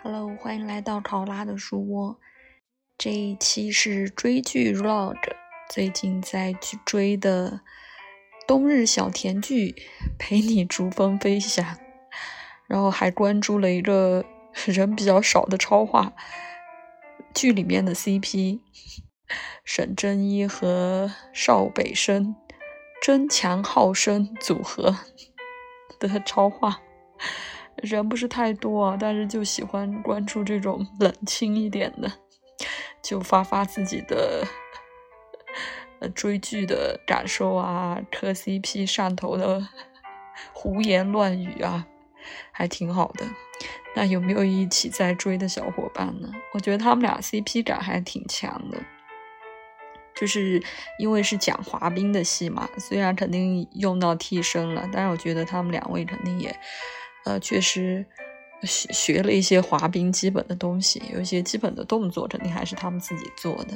Hello，欢迎来到考拉的书窝。这一期是追剧 vlog，最近在追的《冬日小甜剧》，陪你逐风飞翔。然后还关注了一个 人比较少的超话剧里面的 CP，沈真一和邵北生争强好胜组合的超话。人不是太多啊，但是就喜欢关注这种冷清一点的，就发发自己的呃追剧的感受啊，磕 CP 上头的胡言乱语啊，还挺好的。那有没有一起在追的小伙伴呢？我觉得他们俩 CP 感还挺强的，就是因为是讲滑冰的戏嘛，虽然肯定用到替身了，但是我觉得他们两位肯定也。呃，确实学学了一些滑冰基本的东西，有一些基本的动作肯定还是他们自己做的。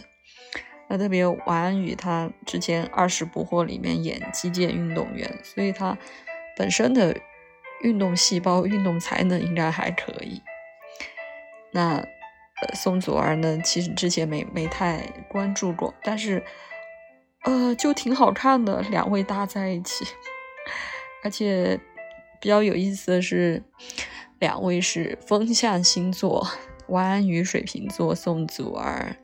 那特别王安宇，他之前《二十不惑》里面演击剑运动员，所以他本身的运动细胞、运动才能应该还可以。那呃，宋祖儿呢，其实之前没没太关注过，但是呃，就挺好看的，两位搭在一起，而且。比较有意思的是，两位是风象星座，王安宇水瓶座，宋祖儿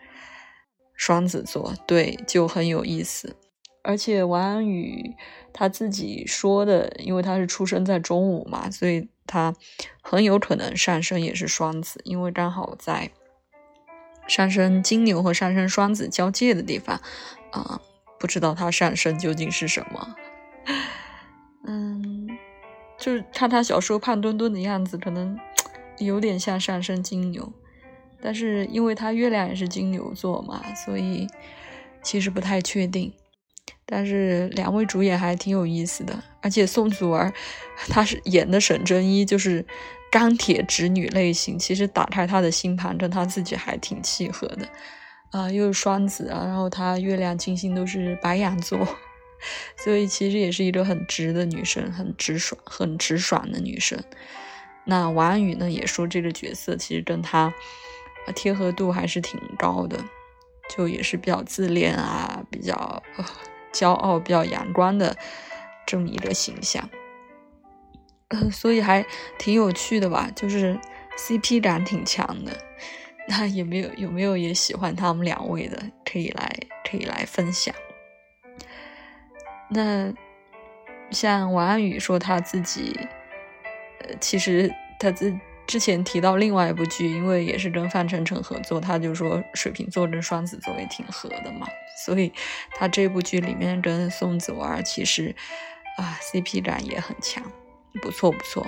双子座，对，就很有意思。而且王安宇他自己说的，因为他是出生在中午嘛，所以他很有可能上升也是双子，因为刚好在上升金牛和上升双子交界的地方啊，不知道他上升究竟是什么，就是看他小时候胖墩墩的样子，可能 有点像上升金牛，但是因为他月亮也是金牛座嘛，所以其实不太确定。但是两位主演还挺有意思的，而且宋祖儿 她是演的沈真一，就是钢铁直女类型，其实打开她的星盘跟她自己还挺契合的啊，又是双子啊，然后她月亮金星都是白羊座。所以其实也是一个很直的女生，很直爽、很直爽的女生。那王安宇呢，也说这个角色其实跟她贴合度还是挺高的，就也是比较自恋啊，比较骄傲、比较阳光的这么一个形象。所以还挺有趣的吧，就是 CP 感挺强的。那有没有有没有也喜欢他们两位的，可以来可以来分享。那像王安宇说他自己，呃，其实他自之前提到另外一部剧，因为也是跟范丞丞合作，他就说水瓶座跟双子座也挺合的嘛，所以他这部剧里面跟宋祖儿其实啊 CP 感也很强，不错不错。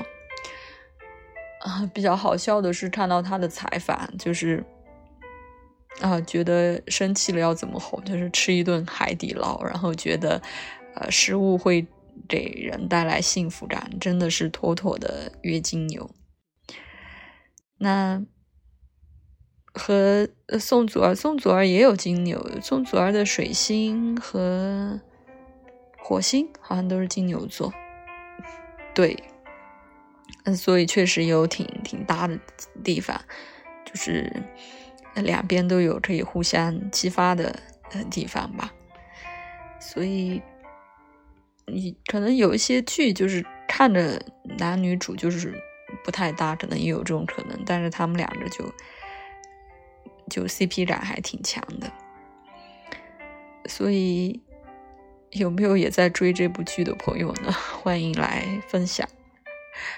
啊，比较好笑的是看到他的采访，就是啊，觉得生气了要怎么哄，就是吃一顿海底捞，然后觉得。呃，食物会给人带来幸福感，真的是妥妥的月经牛。那和宋祖儿，宋祖儿也有金牛，宋祖儿的水星和火星好像都是金牛座。对，嗯，所以确实有挺挺大的地方，就是两边都有可以互相激发的地方吧，所以。你可能有一些剧就是看着男女主就是不太搭，可能也有这种可能，但是他们两个就就 CP 感还挺强的，所以有没有也在追这部剧的朋友呢？欢迎来分享，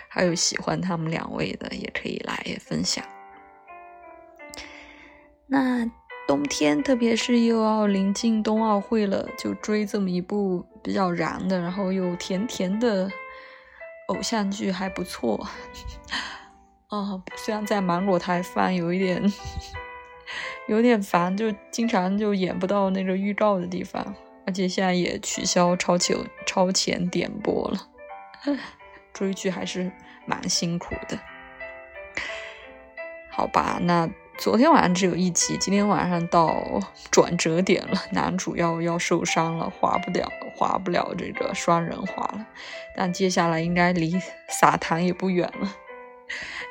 还有喜欢他们两位的也可以来分享。那。冬天，特别是又要临近冬奥会了，就追这么一部比较燃的，然后又甜甜的偶像剧，还不错。哦，虽然在芒果台放，有一点 有点烦，就经常就演不到那个预告的地方，而且现在也取消超前超前点播了。追剧还是蛮辛苦的。好吧，那。昨天晚上只有一集，今天晚上到转折点了，男主要要受伤了，滑不了，滑不了这个双人滑了。但接下来应该离撒糖也不远了，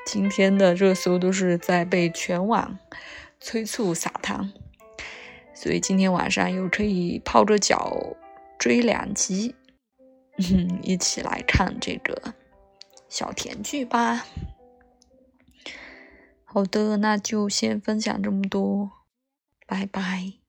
今天的热搜都是在被全网催促撒糖，所以今天晚上又可以泡着脚追两集，嗯，一起来看这个小甜剧吧。好的，那就先分享这么多，拜拜。